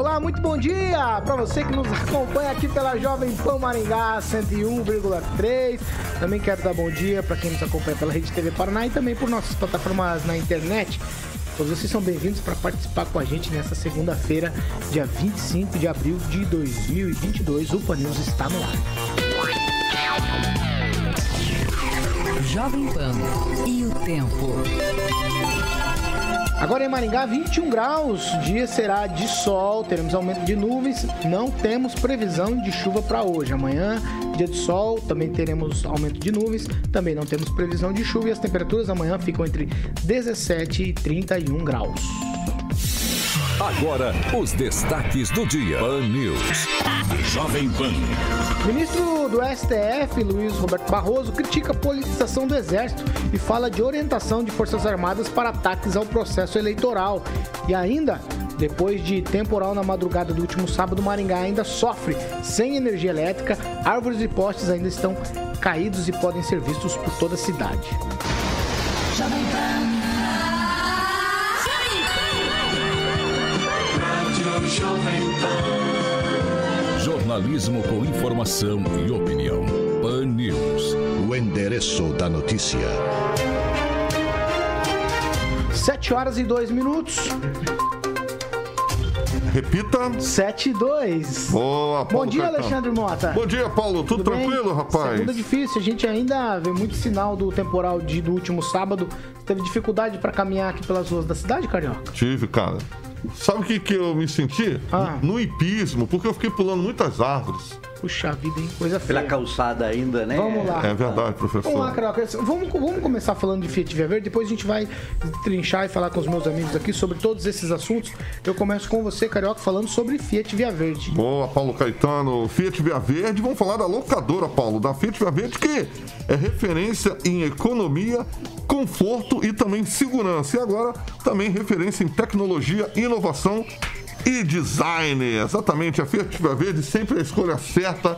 Olá, muito bom dia para você que nos acompanha aqui pela Jovem Pan Maringá 101,3. Também quero dar bom dia para quem nos acompanha pela Rede TV Paraná e também por nossas plataformas na internet. Todos vocês são bem-vindos para participar com a gente nessa segunda-feira, dia 25 de abril de 2022. O Pan está no ar. Jovem Pan e o tempo. Agora em Maringá, 21 graus. Dia será de sol, teremos aumento de nuvens. Não temos previsão de chuva para hoje. Amanhã, dia de sol, também teremos aumento de nuvens. Também não temos previsão de chuva e as temperaturas amanhã ficam entre 17 e 31 graus. Agora, os destaques do dia. Pan News. Jovem Pan. Ministro do STF, Luiz Roberto Barroso, critica a politização do Exército e fala de orientação de Forças Armadas para ataques ao processo eleitoral. E ainda, depois de temporal na madrugada do último sábado, Maringá ainda sofre sem energia elétrica, árvores e postes ainda estão caídos e podem ser vistos por toda a cidade. Jornalismo com informação e opinião. Pan News. O endereço da notícia. 7 horas e 2 minutos. Repita. 7 e 2. Boa, Bom Paulo dia, Caetano. Alexandre Mota. Bom dia, Paulo. Tudo, Tudo bem? tranquilo, rapaz? Segunda difícil, a gente ainda vê muito sinal do temporal de, do último sábado. Teve dificuldade para caminhar aqui pelas ruas da cidade, Carioca? Tive, cara. Sabe o que, que eu me senti? Ah. No hipismo, porque eu fiquei pulando muitas árvores. Puxa vida, hein? Coisa Pela feia. calçada ainda, né? Vamos lá. É verdade, professor. Vamos lá, Carioca. Vamos, vamos começar falando de Fiat Via Verde, depois a gente vai trinchar e falar com os meus amigos aqui sobre todos esses assuntos. Eu começo com você, Carioca, falando sobre Fiat Via Verde. Boa, Paulo Caetano. Fiat Via Verde. Vamos falar da locadora, Paulo, da Fiat Via Verde, que é referência em economia, conforto e também segurança. E agora também referência em tecnologia, inovação e design. Exatamente, a Fiat Via Verde sempre a escolha certa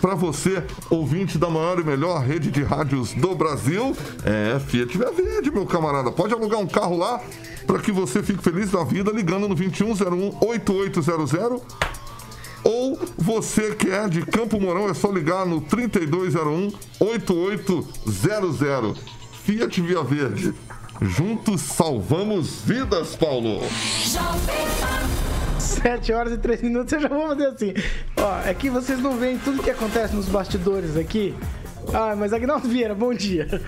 para você, ouvinte da maior e melhor rede de rádios do Brasil. É Fiat Via Verde, meu camarada. Pode alugar um carro lá para que você fique feliz da vida ligando no 2101 8800 ou você que é de Campo Mourão, é só ligar no 3201 8800. Fiat Via Verde. Juntos salvamos vidas, Paulo. 7 horas e 3 minutos, eu já vou fazer assim. Ó, é que vocês não veem tudo que acontece nos bastidores aqui. Ah, mas Agnaldo Vieira, bom dia.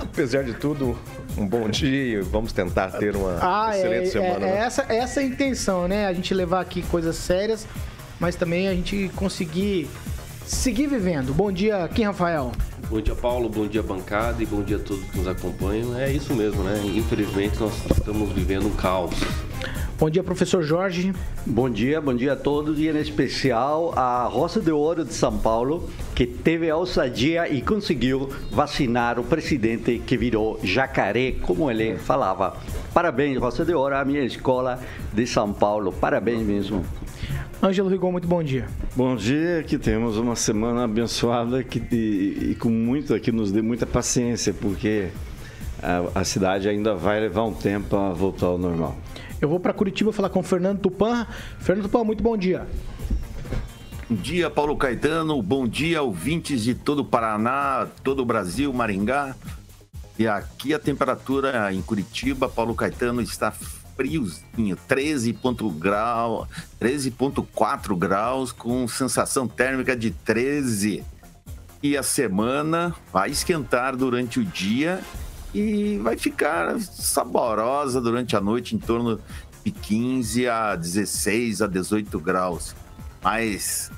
Apesar de tudo, um bom dia e vamos tentar ter uma Ah, é, excelente é, semana. é né? essa, essa é a intenção, né? A gente levar aqui coisas sérias, mas também a gente conseguir seguir vivendo. Bom dia, Kim Rafael. Bom dia, Paulo. Bom dia, bancada. E bom dia a todos que nos acompanham. É isso mesmo, né? Infelizmente, nós estamos vivendo um caos. Bom dia, professor Jorge. Bom dia, bom dia a todos e em especial a Roça de Ouro de São Paulo, que teve a ousadia e conseguiu vacinar o presidente que virou jacaré, como ele falava. Parabéns, Roça de Ouro, a minha escola de São Paulo. Parabéns mesmo. Ângelo Rigon, muito bom dia. Bom dia, que temos uma semana abençoada que, e, e com muito, que nos dê muita paciência, porque a, a cidade ainda vai levar um tempo a voltar ao normal. Eu vou para Curitiba falar com o Fernando Tupan. Fernando Tupan, muito bom dia. Bom dia, Paulo Caetano. Bom dia, ouvintes de todo o Paraná, todo o Brasil, Maringá. E aqui a temperatura em Curitiba, Paulo Caetano, está friozinho, 13,4 grau, 13,4 graus, com sensação térmica de 13. E a semana vai esquentar durante o dia e vai ficar saborosa durante a noite, em torno de 15 a 16 a 18 graus. Mas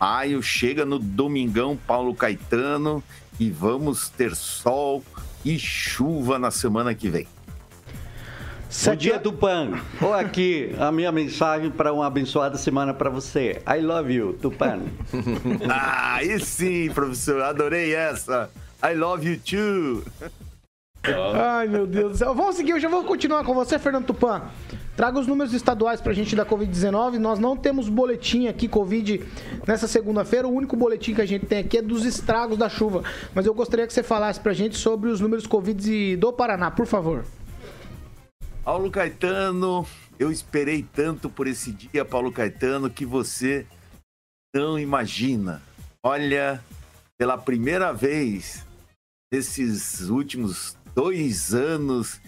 maio chega no domingão Paulo Caetano e vamos ter sol e chuva na semana que vem. Bom dia, Tupan. Ou aqui a minha mensagem para uma abençoada semana para você. I love you, Tupan. ah, aí sim, professor. Adorei essa. I love you too. Ai, meu Deus do céu. Vamos seguir, eu já vou continuar com você, Fernando Tupan. Traga os números estaduais pra gente da Covid-19. Nós não temos boletim aqui, Covid, nessa segunda-feira. O único boletim que a gente tem aqui é dos estragos da chuva. Mas eu gostaria que você falasse pra gente sobre os números Covid do Paraná, por favor. Paulo Caetano, eu esperei tanto por esse dia, Paulo Caetano, que você não imagina. Olha, pela primeira vez nesses últimos dois anos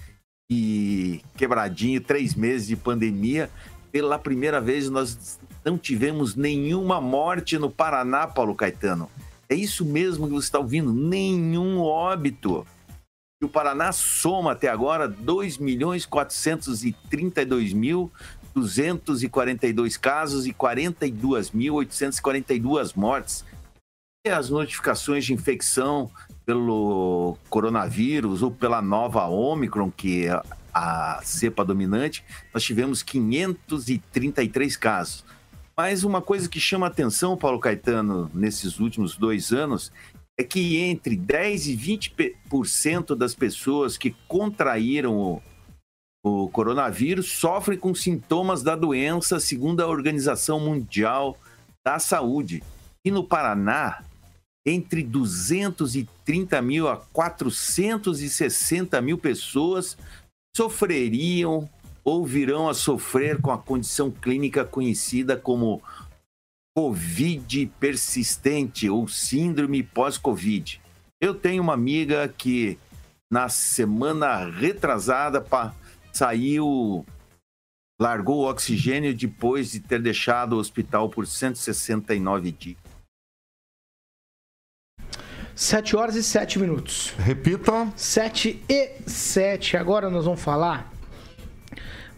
e quebradinho, três meses de pandemia, pela primeira vez nós não tivemos nenhuma morte no Paraná, Paulo Caetano. É isso mesmo que você está ouvindo, nenhum óbito. E o Paraná soma até agora 2 milhões 432 mil 242 casos e 42.842 mortes. E as notificações de infecção pelo coronavírus ou pela nova Omicron, que é a cepa dominante, nós tivemos 533 casos. Mas uma coisa que chama atenção, Paulo Caetano, nesses últimos dois anos, é que entre 10% e 20% das pessoas que contraíram o, o coronavírus sofrem com sintomas da doença, segundo a Organização Mundial da Saúde. E no Paraná, entre 230 mil a 460 mil pessoas sofreriam ou virão a sofrer com a condição clínica conhecida como Covid persistente ou síndrome pós-Covid. Eu tenho uma amiga que na semana retrasada saiu, largou o oxigênio depois de ter deixado o hospital por 169 dias. 7 horas e 7 minutos. Repita. 7 e 7. Agora nós vamos falar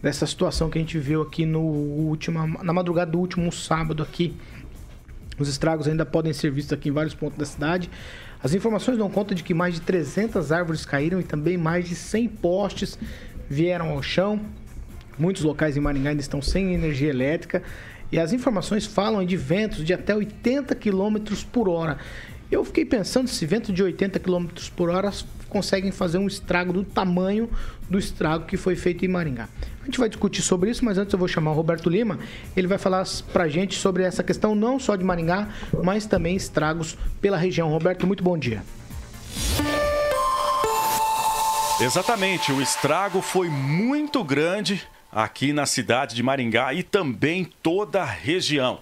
dessa situação que a gente viu aqui no último, na madrugada do último sábado aqui. Os estragos ainda podem ser vistos aqui em vários pontos da cidade. As informações dão conta de que mais de 300 árvores caíram e também mais de 100 postes vieram ao chão. Muitos locais em Maringá ainda estão sem energia elétrica. E as informações falam de ventos de até 80 km por hora. Eu fiquei pensando se vento de 80 km por hora conseguem fazer um estrago do tamanho do estrago que foi feito em Maringá. A gente vai discutir sobre isso, mas antes eu vou chamar o Roberto Lima. Ele vai falar pra gente sobre essa questão não só de Maringá, mas também estragos pela região. Roberto, muito bom dia. Exatamente, o estrago foi muito grande aqui na cidade de Maringá e também toda a região.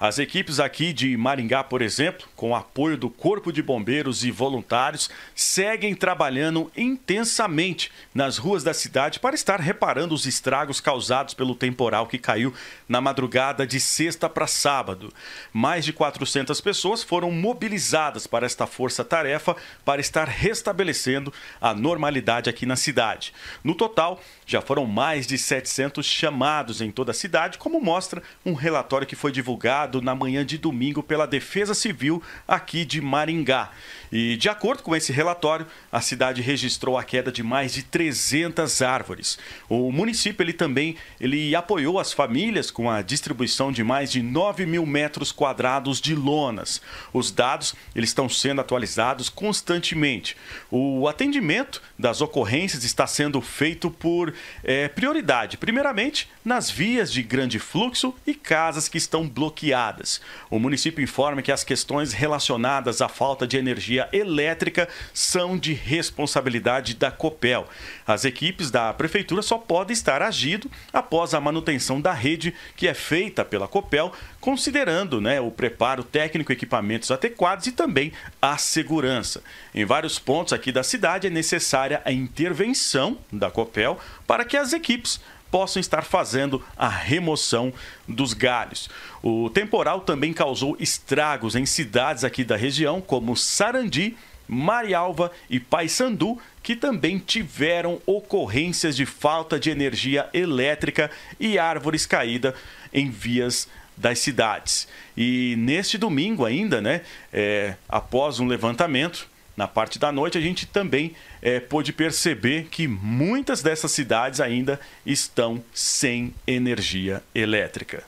As equipes aqui de Maringá, por exemplo, com apoio do Corpo de Bombeiros e voluntários, seguem trabalhando intensamente nas ruas da cidade para estar reparando os estragos causados pelo temporal que caiu na madrugada de sexta para sábado. Mais de 400 pessoas foram mobilizadas para esta força-tarefa para estar restabelecendo a normalidade aqui na cidade. No total, já foram mais de 700 chamados em toda a cidade, como mostra um relatório que foi divulgado na manhã de domingo pela Defesa Civil aqui de Maringá. E de acordo com esse relatório, a cidade registrou a queda de mais de 300 árvores. O município ele também ele apoiou as famílias com a distribuição de mais de 9 mil metros quadrados de lonas. Os dados eles estão sendo atualizados constantemente. O atendimento das ocorrências está sendo feito por é, prioridade, primeiramente nas vias de grande fluxo e casas que estão bloqueadas. O município informa que as questões relacionadas à falta de energia elétrica são de responsabilidade da Copel. As equipes da prefeitura só podem estar agindo após a manutenção da rede que é feita pela Copel, considerando né, o preparo técnico, equipamentos adequados e também a segurança. Em vários pontos aqui da cidade é necessária a intervenção da Copel para que as equipes possam estar fazendo a remoção dos galhos. O temporal também causou estragos em cidades aqui da região, como Sarandi, Marialva e Paysandu, que também tiveram ocorrências de falta de energia elétrica e árvores caídas em vias das cidades. E neste domingo ainda, né, é, após um levantamento, na parte da noite, a gente também é, pôde perceber que muitas dessas cidades ainda estão sem energia elétrica.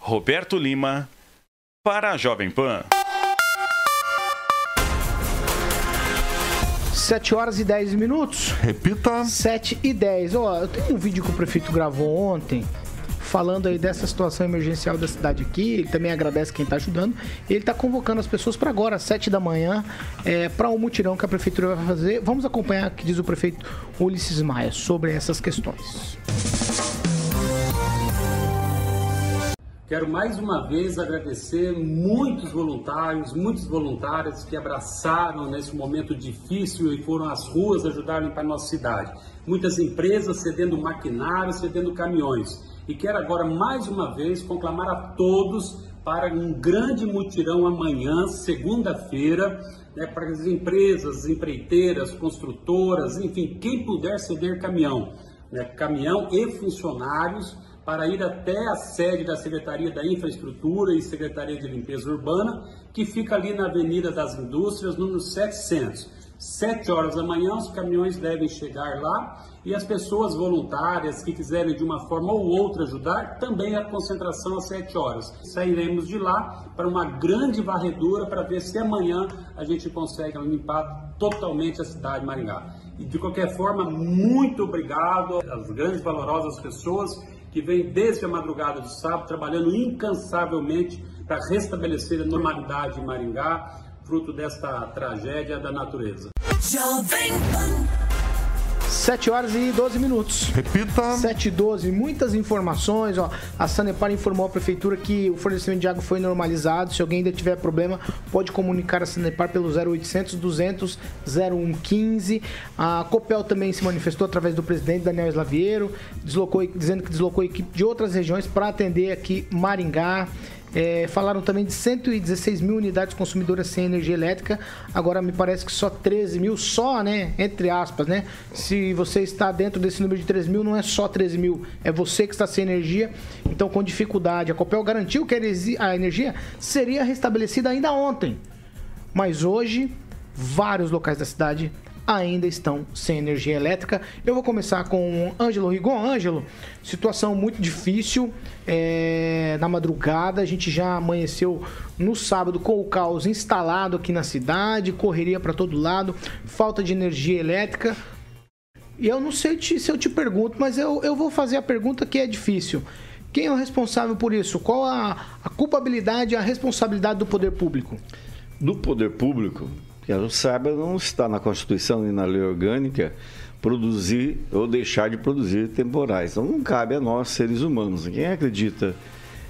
Roberto Lima, para a Jovem Pan. 7 horas e 10 minutos. Repita. 7 e 10. Ó, eu tenho um vídeo que o prefeito gravou ontem falando aí dessa situação emergencial da cidade aqui. Ele também agradece quem está ajudando. Ele está convocando as pessoas para agora, às 7 da manhã, é, para um mutirão que a prefeitura vai fazer. Vamos acompanhar o que diz o prefeito Ulisses Maia sobre essas questões. Quero mais uma vez agradecer muitos voluntários, muitos voluntários que abraçaram nesse momento difícil e foram às ruas ajudar a limpar a nossa cidade. Muitas empresas cedendo maquinário, cedendo caminhões. E quero agora mais uma vez conclamar a todos para um grande mutirão amanhã, segunda-feira, né, para as empresas, empreiteiras, construtoras, enfim, quem puder ceder caminhão, né, caminhão e funcionários para ir até a sede da Secretaria da Infraestrutura e Secretaria de Limpeza Urbana, que fica ali na Avenida das Indústrias, número 700. Sete horas da manhã, os caminhões devem chegar lá e as pessoas voluntárias que quiserem de uma forma ou outra ajudar, também a concentração às sete horas. Sairemos de lá para uma grande varredura para ver se amanhã a gente consegue limpar totalmente a cidade de Maringá. E de qualquer forma, muito obrigado às grandes valorosas pessoas que vem desde a madrugada do sábado trabalhando incansavelmente para restabelecer a normalidade em Maringá, fruto desta tragédia da natureza. Jovem Pan. 7 horas e 12 minutos. Repita. 7 e 12. Muitas informações. Ó. A Sanepar informou à prefeitura que o fornecimento de água foi normalizado. Se alguém ainda tiver problema, pode comunicar a Sanepar pelo 0800 200 0115. A Copel também se manifestou através do presidente Daniel Slaviero, deslocou, dizendo que deslocou a equipe de outras regiões para atender aqui Maringá. É, falaram também de 116 mil unidades consumidoras sem energia elétrica. Agora me parece que só 13 mil, só, né? Entre aspas, né? Se você está dentro desse número de 13 mil, não é só 13 mil, é você que está sem energia. Então, com dificuldade. A Copel garantiu que a energia seria restabelecida ainda ontem. Mas hoje, vários locais da cidade ainda estão sem energia elétrica. Eu vou começar com Ângelo Rigon. Ângelo, situação muito difícil. É, na madrugada, a gente já amanheceu no sábado com o caos instalado aqui na cidade, correria para todo lado, falta de energia elétrica. E eu não sei te, se eu te pergunto, mas eu, eu vou fazer a pergunta que é difícil. Quem é o responsável por isso? Qual a, a culpabilidade a responsabilidade do poder público? Do poder público, que eu saiba, não está na Constituição nem na lei orgânica produzir ou deixar de produzir temporais. Então não cabe a nós, seres humanos. Quem acredita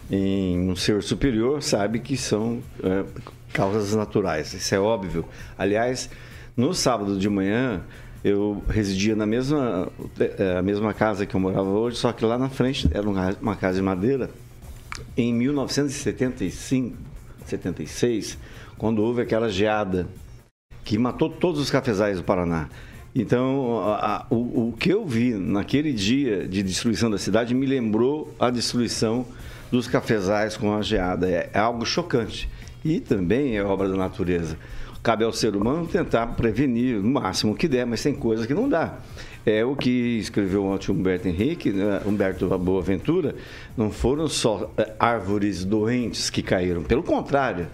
em um ser superior sabe que são é, causas naturais. Isso é óbvio. Aliás, no sábado de manhã eu residia na mesma, é, a mesma casa que eu morava hoje, só que lá na frente era uma casa de madeira. Em 1975, 76, quando houve aquela geada que matou todos os cafezais do Paraná. Então, a, a, o, o que eu vi naquele dia de destruição da cidade me lembrou a destruição dos cafezais com a geada. É, é algo chocante. E também é obra da natureza. Cabe ao ser humano tentar prevenir o máximo que der, mas tem coisas que não dá. É o que escreveu ontem Humberto Henrique, né? Humberto Boaventura, não foram só é, árvores doentes que caíram, pelo contrário,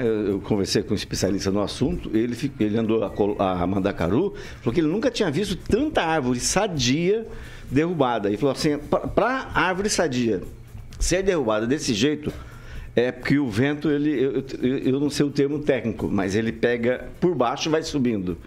eu, conversei com um especialista no assunto, ele, ele andou a, a Mandacaru, falou que ele nunca tinha visto tanta árvore sadia derrubada. E falou assim: para árvore sadia ser derrubada desse jeito, é porque o vento, ele, eu, eu, eu, não sei o termo técnico, mas ele pega por baixo e vai subindo.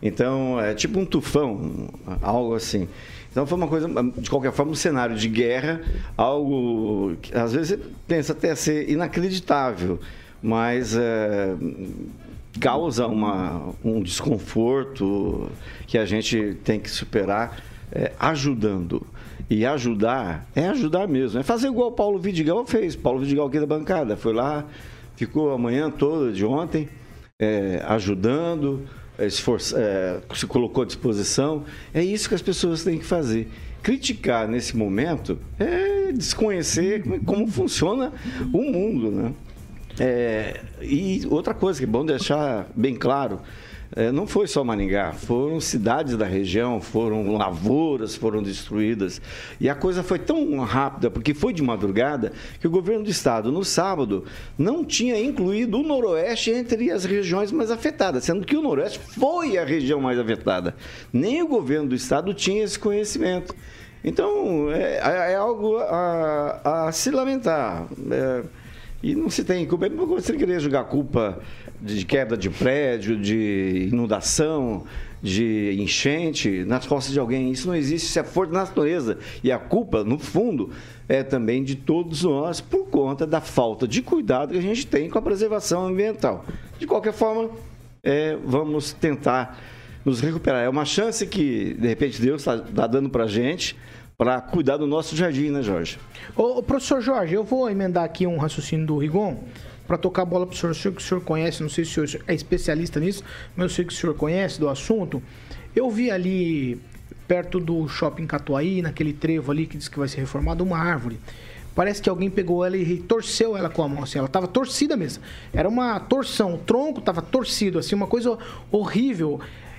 Então, é tipo um tufão, algo assim. Então foi uma coisa, de qualquer forma, um cenário de guerra, algo que às vezes pensa até ser inacreditável mas é, causa uma, um desconforto que a gente tem que superar é, ajudando. E ajudar é ajudar mesmo. É fazer igual o Paulo Vidigal fez. Paulo Vidigal aqui da bancada. Foi lá, ficou a manhã toda de ontem é, ajudando, esforça, é, se colocou à disposição. É isso que as pessoas têm que fazer. Criticar nesse momento é desconhecer como funciona o mundo, né? É, e outra coisa que é bom deixar bem claro, é, não foi só Maringá, foram cidades da região, foram lavouras, foram destruídas. E a coisa foi tão rápida, porque foi de madrugada, que o governo do estado, no sábado, não tinha incluído o Noroeste entre as regiões mais afetadas, sendo que o Noroeste foi a região mais afetada. Nem o governo do estado tinha esse conhecimento. Então, é, é algo a, a, se lamentar. É, e não se tem culpa. Você querer jogar culpa de queda de prédio, de inundação, de enchente nas costas de alguém. Isso não existe, isso é força da natureza. E a culpa, no fundo, é também de todos nós por conta da falta de cuidado que a gente tem com a preservação ambiental. De qualquer forma, é, vamos tentar nos recuperar. É uma chance que, de repente, Deus está tá dando para a gente para cuidar do nosso jardim, né, Jorge? Ô, professor Jorge, eu vou emendar aqui um raciocínio do Rigon para tocar a bola para o senhor. Eu sei que o senhor conhece, não sei se o senhor é especialista nisso, mas eu sei que o senhor conhece do assunto. Eu vi ali perto do shopping Catuaí, naquele trevo ali que diz que vai ser reformado, uma árvore. Parece que alguém pegou ela e torceu ela com a mão, assim, ela estava torcida mesmo. Era uma torção, o tronco estava torcido, assim, uma coisa horrível.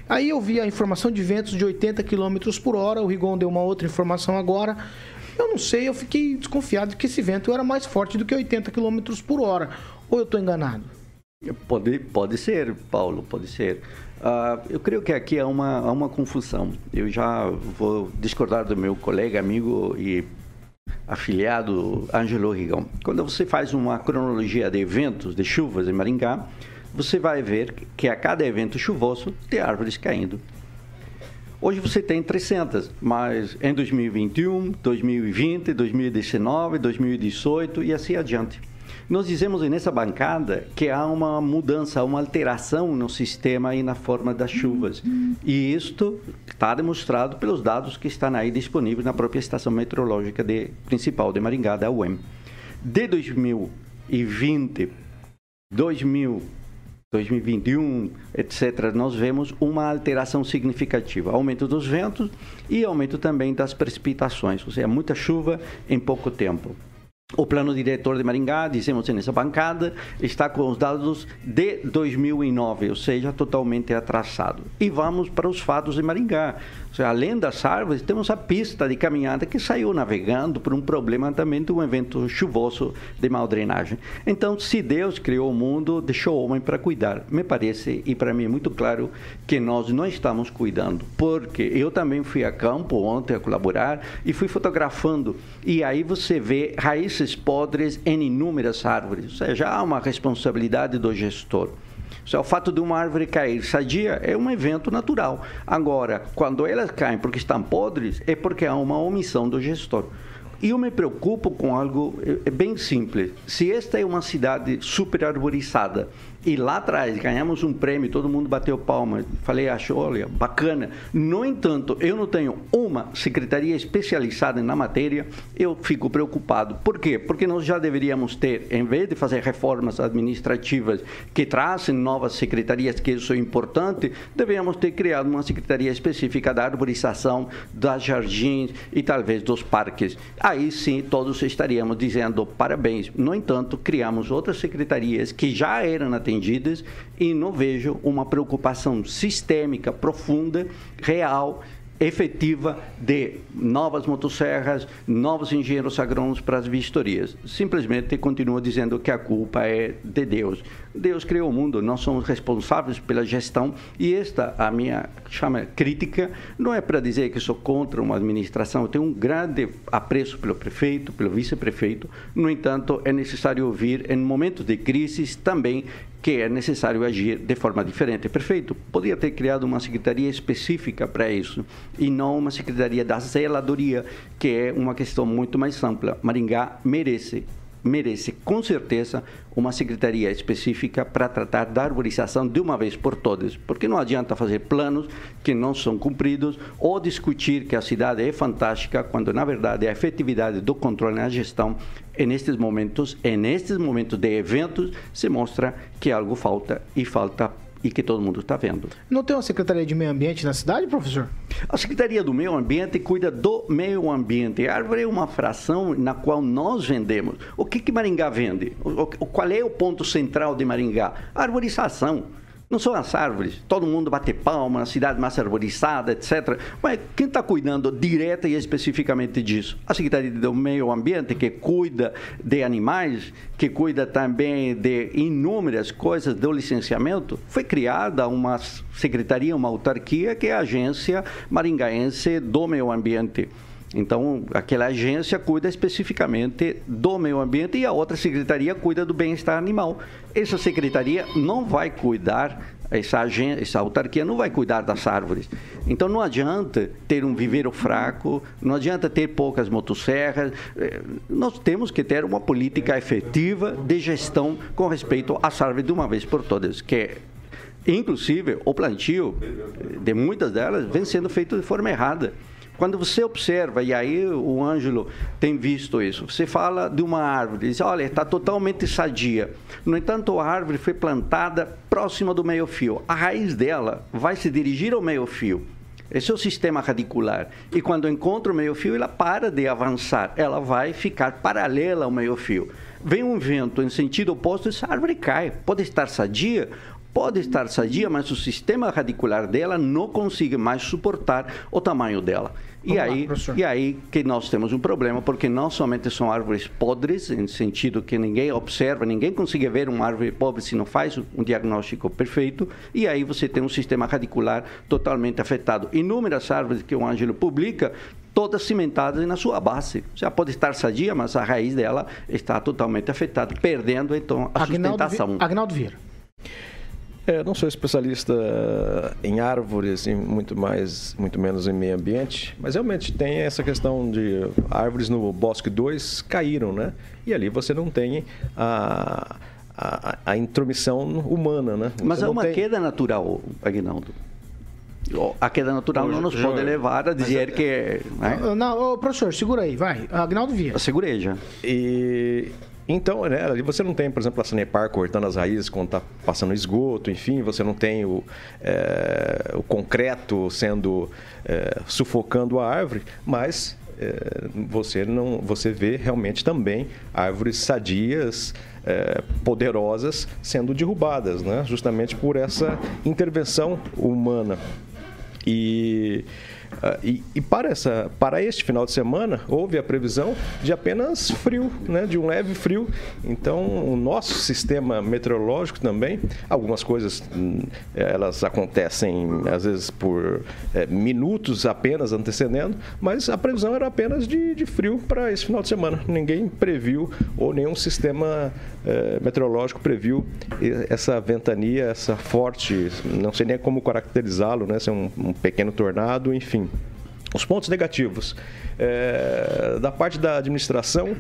Aí eu vi a informação de ventos de 80 km por hora, o Rigon deu uma outra informação agora. Eu não sei, eu fiquei desconfiado de que esse vento era mais forte do que 80 km por hora. Ou eu estou enganado? Pode, pode ser, Paulo, pode ser. Uh, eu creio que aqui há uma, há uma confusão. Eu já vou discordar do meu colega, amigo e afiliado Ângelo Rigon. Quando você faz uma cronologia de eventos, de chuvas em Maringá, você vai ver que a cada evento chuvoso tem árvores caindo. Hoje você tem 300, mas em 2021, 2020, 2019, 2018 e assim adiante. Nós dizemos nessa bancada que há uma mudança, uma alteração no sistema e na forma das chuvas. E isto está demonstrado pelos dados que estão aí disponíveis na própria estação meteorológica de, principal de Maringá, da UEM. De 2020, 2000 2021, etc., nós vemos uma alteração significativa, aumento dos ventos e aumento também das precipitações, ou seja, muita chuva em pouco tempo. O plano diretor de Maringá, dizemos nessa bancada, está com os dados de 2009, ou seja, totalmente atrasado. E vamos para os fatos de Maringá além das árvores, temos a pista de caminhada que saiu navegando por um problema também de um evento chuvoso de mal drenagem. Então, se Deus criou o mundo, deixou o homem para cuidar. Me parece, e para mim é muito claro, que nós não estamos cuidando. Porque eu também fui a campo ontem a colaborar e fui fotografando. E aí você vê raízes podres em inúmeras árvores. Ou seja, há uma responsabilidade do gestor. O fato de uma árvore cair sadia é um evento natural. Agora, quando elas caem porque estão podres, é porque há uma omissão do gestor. E eu me preocupo com algo é, é bem simples. Se esta é uma cidade super arborizada e lá atrás ganhamos um prêmio, todo mundo bateu palma. Falei, acho, olha, bacana. No entanto, eu não tenho uma secretaria especializada na matéria, eu fico preocupado. Por quê? Porque nós já deveríamos ter, em vez de fazer reformas administrativas que trazem novas secretarias, que isso é importante, deveríamos ter criado uma secretaria específica da arborização, das jardins e talvez dos parques. Aí sim, todos estaríamos dizendo parabéns. No entanto, criamos outras secretarias que já eram atendidas atendidas e não vejo uma preocupação sistêmica, profunda, real efetiva de novas motosserras, novos engenheiros agrônomos para as vistorias. Simplesmente continua dizendo que a culpa é de Deus. Deus criou o mundo, nós somos responsáveis pela gestão e esta, a minha chama crítica, não é para dizer que sou contra uma administração, eu tenho um grande apreço pelo prefeito, pelo vice-prefeito, no entanto, é necessário ouvir em momentos de crise também que é necessário agir de forma diferente. Perfeito, podia ter criado uma secretaria específica para isso e não uma secretaria da zeladoria, que é uma questão muito mais ampla. Maringá merece merece com certeza uma secretaria específica para tratar da arborização de uma vez por todas, porque não adianta fazer planos que não são cumpridos ou discutir que a cidade é fantástica quando na verdade a efetividade do controle na gestão nestes momentos, nestes momentos de eventos se mostra que algo falta e falta e que todo mundo está vendo. Não tem uma Secretaria de Meio Ambiente na cidade, professor? A Secretaria do Meio Ambiente cuida do meio ambiente. A árvore é uma fração na qual nós vendemos. O que, que Maringá vende? O, qual é o ponto central de Maringá? A arborização. Não são as árvores. Todo mundo bate palma na cidade mais arborizada, etc. Mas quem está cuidando direta e especificamente disso? A Secretaria do Meio Ambiente, que cuida de animais, que cuida também de inúmeras coisas do licenciamento. Foi criada uma secretaria, uma autarquia, que é a Agência Maringaense do Meio Ambiente. Então, aquela agência cuida especificamente do meio ambiente e a outra secretaria cuida do bem-estar animal. Essa secretaria não vai cuidar, essa, agência, essa autarquia não vai cuidar das árvores. Então, não adianta ter um viveiro fraco, não adianta ter poucas motosserras. Eh, Nós temos que ter uma política efetiva de gestão com respeito às árvores de uma vez por todas, que é Inclusive, o plantio de muitas delas vem sendo feito de forma errada. Quando você observa, e aí o Ângelo tem visto isso, você fala de uma árvore, diz, olha, está totalmente sadia. No entanto, a árvore foi plantada próxima do meio-fio. A raiz dela vai se dirigir ao meio-fio. Esse é o sistema radicular. E quando encontra o meio-fio, ela para de avançar. Ela vai ficar paralela ao meio-fio. Vem um vento em sentido oposto, essa árvore cai. Pode estar sadia, pode estar sadia, mas o sistema radicular dela não consegue mais suportar o tamanho dela. E lá, aí, professor. e aí que nós temos um problema, porque não somente são árvores podres, em sentido que ninguém observa, ninguém consegue ver uma árvore pobre se não faz um diagnóstico perfeito, e aí você tem um sistema radicular totalmente afetado. Inúmeras árvores que o Ângelo publica, todas cimentadas na sua base. Já pode estar sadia, mas a raiz dela está totalmente afetada, perdendo então a Agnaldo, Vi- sustentação. Agnaldo Vieira. É, não sou especialista em árvores e muito mais, muito menos em meio ambiente, mas realmente tem essa questão de árvores no Bosque 2 caíram, né? E ali você não tem a, a, a intromissão humana, né? Mas Você é não uma tem- queda natural, Aguinaldo. A queda natural não nos pode levar a dizer que. Né? Ah, Não, ô, professor, segura aí, vai. Agnaldo Vieira. Segurei já. E então, né, ali você não tem, por exemplo, a Sanepar cortando as raízes quando está passando esgoto, enfim, você não tem o, é, o concreto sendo é, sufocando a árvore, mas é, você não, você vê realmente também árvores sadias, poderosas sendo derrubadas, né, justamente por essa intervenção humana. E, ah, e, e para, essa, para este final de semana, houve a previsão de apenas frio, né, de um leve frio. Então, o nosso sistema meteorológico também, algumas coisas hum, elas acontecem às vezes por eh, minutos apenas antecedendo, mas a previsão era apenas de, de frio para esse final de semana. Ninguém previu, ou nenhum sistema eh, meteorológico previu essa ventania, essa forte, não sei nem como caracterizá-lo, né? Se é um, um pequeno tornado, enfim. Os pontos negativos. eh, da parte da administração,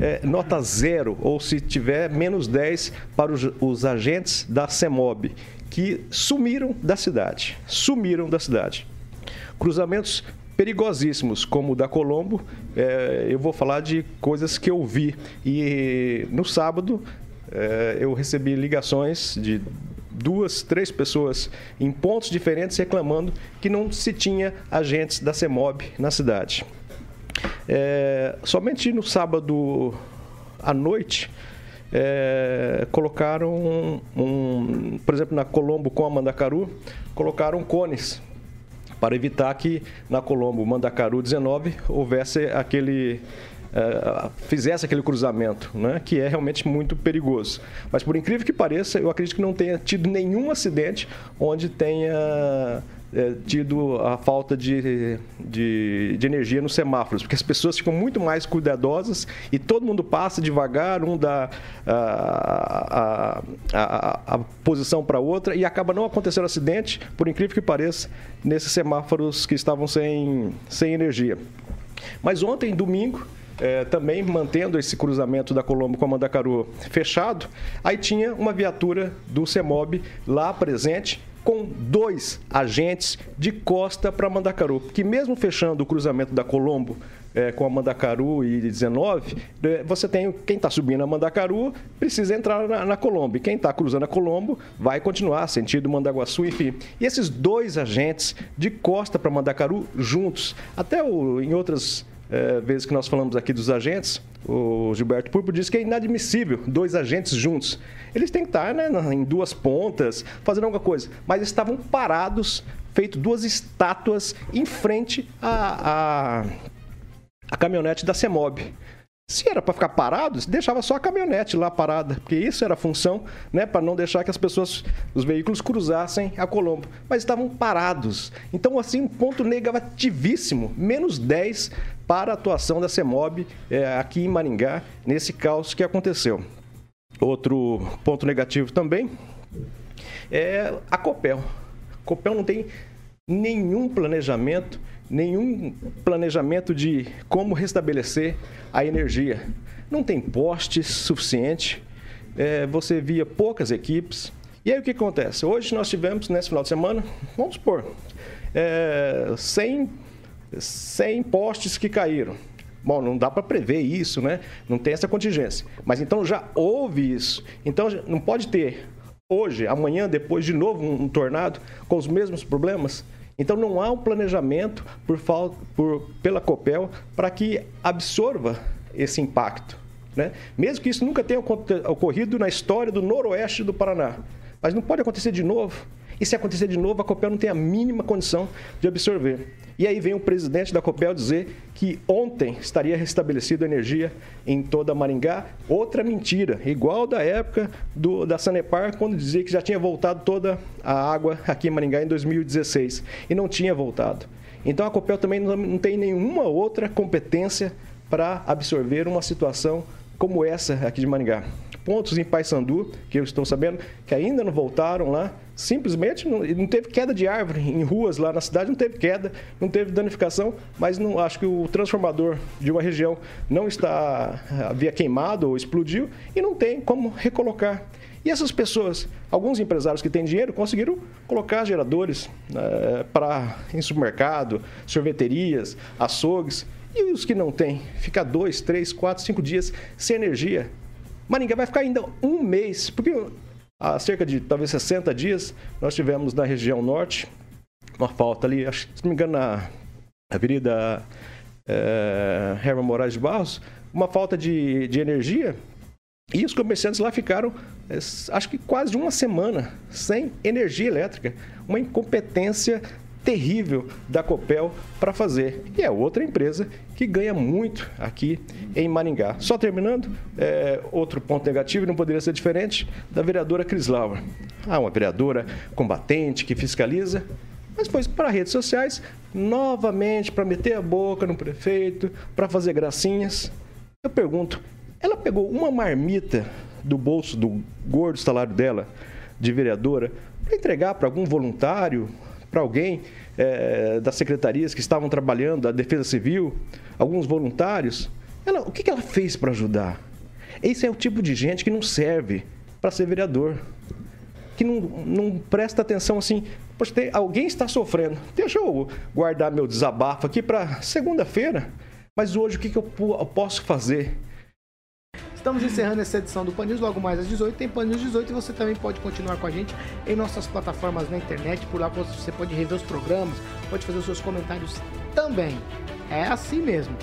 eh, nota zero, ou se tiver menos 10 para os, os agentes da CEMOB, que sumiram da cidade. Sumiram da cidade. Cruzamentos perigosíssimos, como o da Colombo, eh, eu vou falar de coisas que eu vi. E no sábado eh, eu recebi ligações de duas, três pessoas em pontos diferentes reclamando que não se tinha agentes da CEMOB na cidade. É, somente no sábado à noite é, colocaram um, um- por exemplo, na Colombo com a Mandacaru, colocaram cones para evitar que na Colombo Mandacaru 19 houvesse aquele eh, fizesse aquele cruzamento, né, que é realmente muito perigoso. Mas por incrível que pareça, eu acredito que não tenha tido nenhum acidente onde tenha eh, tido a falta de, de, de energia nos semáforos, porque as pessoas ficam muito mais cuidadosas e todo mundo passa devagar, um dá a, a, a, a posição para outra e acaba não acontecendo acidente, por incrível que pareça, nesses semáforos que estavam sem, sem energia. Mas ontem, domingo, eh, também mantendo esse cruzamento da Colombo com a Mandacaru fechado, aí tinha uma viatura do CEMOB lá presente com dois agentes de costa para Mandacaru, que mesmo fechando o cruzamento da Colombo eh, com a Mandacaru e 19, eh, você tem quem está subindo a Mandacaru precisa entrar na, na Colombo, e quem está cruzando a Colombo vai continuar sentido Mandaguaçu, enfim. E esses dois agentes de costa para Mandacaru juntos, até o, em outras é, vezes que nós falamos aqui dos agentes, o Gilberto Purpo disse que é inadmissível dois agentes juntos. Eles têm que estar né, em duas pontas, fazendo alguma coisa. Mas estavam parados, feito duas estátuas em frente à, à caminhonete da CEMOB. Se era para ficar parado, deixava só a caminhonete lá parada, porque isso era a função, né, para não deixar que as pessoas, os veículos cruzassem a Colombo. Mas estavam parados. Então, assim, um ponto negativíssimo, menos 10 para a atuação da CEMOB é, aqui em Maringá, nesse caos que aconteceu. Outro ponto negativo também é a Copel. A Copel não tem nenhum planejamento, nenhum planejamento de como restabelecer a energia. Não tem postes suficiente, é, você via poucas equipes. E aí o que acontece? Hoje nós tivemos, nesse final de semana, vamos supor, é, 100, 100 postes que caíram. Bom, não dá para prever isso, né? Não tem essa contingência. Mas então já houve isso. Então não pode ter hoje, amanhã, depois de novo um, tornado com os mesmos problemas. Então não há um planejamento por, por, pela Copel para que absorva esse impacto. Né? Mesmo que isso nunca tenha ocorrido na história do noroeste do Paraná. Mas não pode acontecer de novo. E se acontecer de novo, a Copel não tem a mínima condição de absorver. E aí vem o presidente da Copel dizer que ontem estaria restabelecida a energia em toda Maringá. Outra mentira, igual da época do, da Sanepar, quando dizia que já tinha voltado toda a água aqui em Maringá em 2016. E não tinha voltado. Então a Copel também não, não tem nenhuma outra competência para absorver uma situação como essa aqui de Maringá pontos em Paysandu, que eu estou sabendo, que ainda não voltaram lá. Simplesmente não, não, teve queda de árvore em ruas lá na cidade, não teve queda, não teve danificação, mas não acho que o transformador de uma região não está havia queimado ou explodiu e não tem como recolocar. E essas pessoas, alguns empresários que têm dinheiro, conseguiram colocar geradores é, para em supermercado, sorveterias, açougues. E os que não têm, ficar dois, três, quatro, cinco dias sem energia. Maringá vai ficar ainda um mês, porque há cerca de talvez 60 dias nós tivemos na região norte uma falta ali, acho, se não me engano, na Avenida é, Herman Moraes de Barros, uma falta de, de energia e os comerciantes lá ficaram, eh, acho que quase uma semana sem energia elétrica. Uma incompetência terrível da Copel para fazer. E é outra empresa que ganha muito aqui em Maringá. Só terminando, é, outro ponto negativo, não poderia ser diferente, da vereadora Cris. Ah, uma vereadora combatente que fiscaliza, mas foi para redes sociais, novamente para meter a boca no prefeito, para fazer gracinhas. Eu pergunto, ela pegou uma marmita do bolso do gordo salário dela, de vereadora, para entregar para algum voluntário, para alguém é, das secretarias que estavam trabalhando, da Defesa Civil, alguns voluntários. Ela, o que, que ela fez para ajudar? Esse é o tipo de gente que não serve para ser vereador. Que não, não presta atenção assim. Poxa, tem, alguém está sofrendo. Deixa eu guardar meu desabafo aqui para segunda-feira. Mas hoje o que, que eu, eu posso fazer? Estamos encerrando essa edição do Pan News, logo mais às 18. Tem Pan News 18 e você também pode continuar com a gente em nossas plataformas na internet. Por lá você pode rever os programas, pode fazer os seus comentários também. É assim mesmo.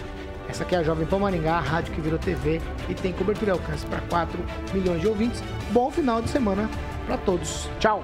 Essa aqui é a Jovem Pan Maringá, a rádio que virou TV e tem cobertura e alcance para 4 milhões de ouvintes. Bom final de semana para todos. Tchau!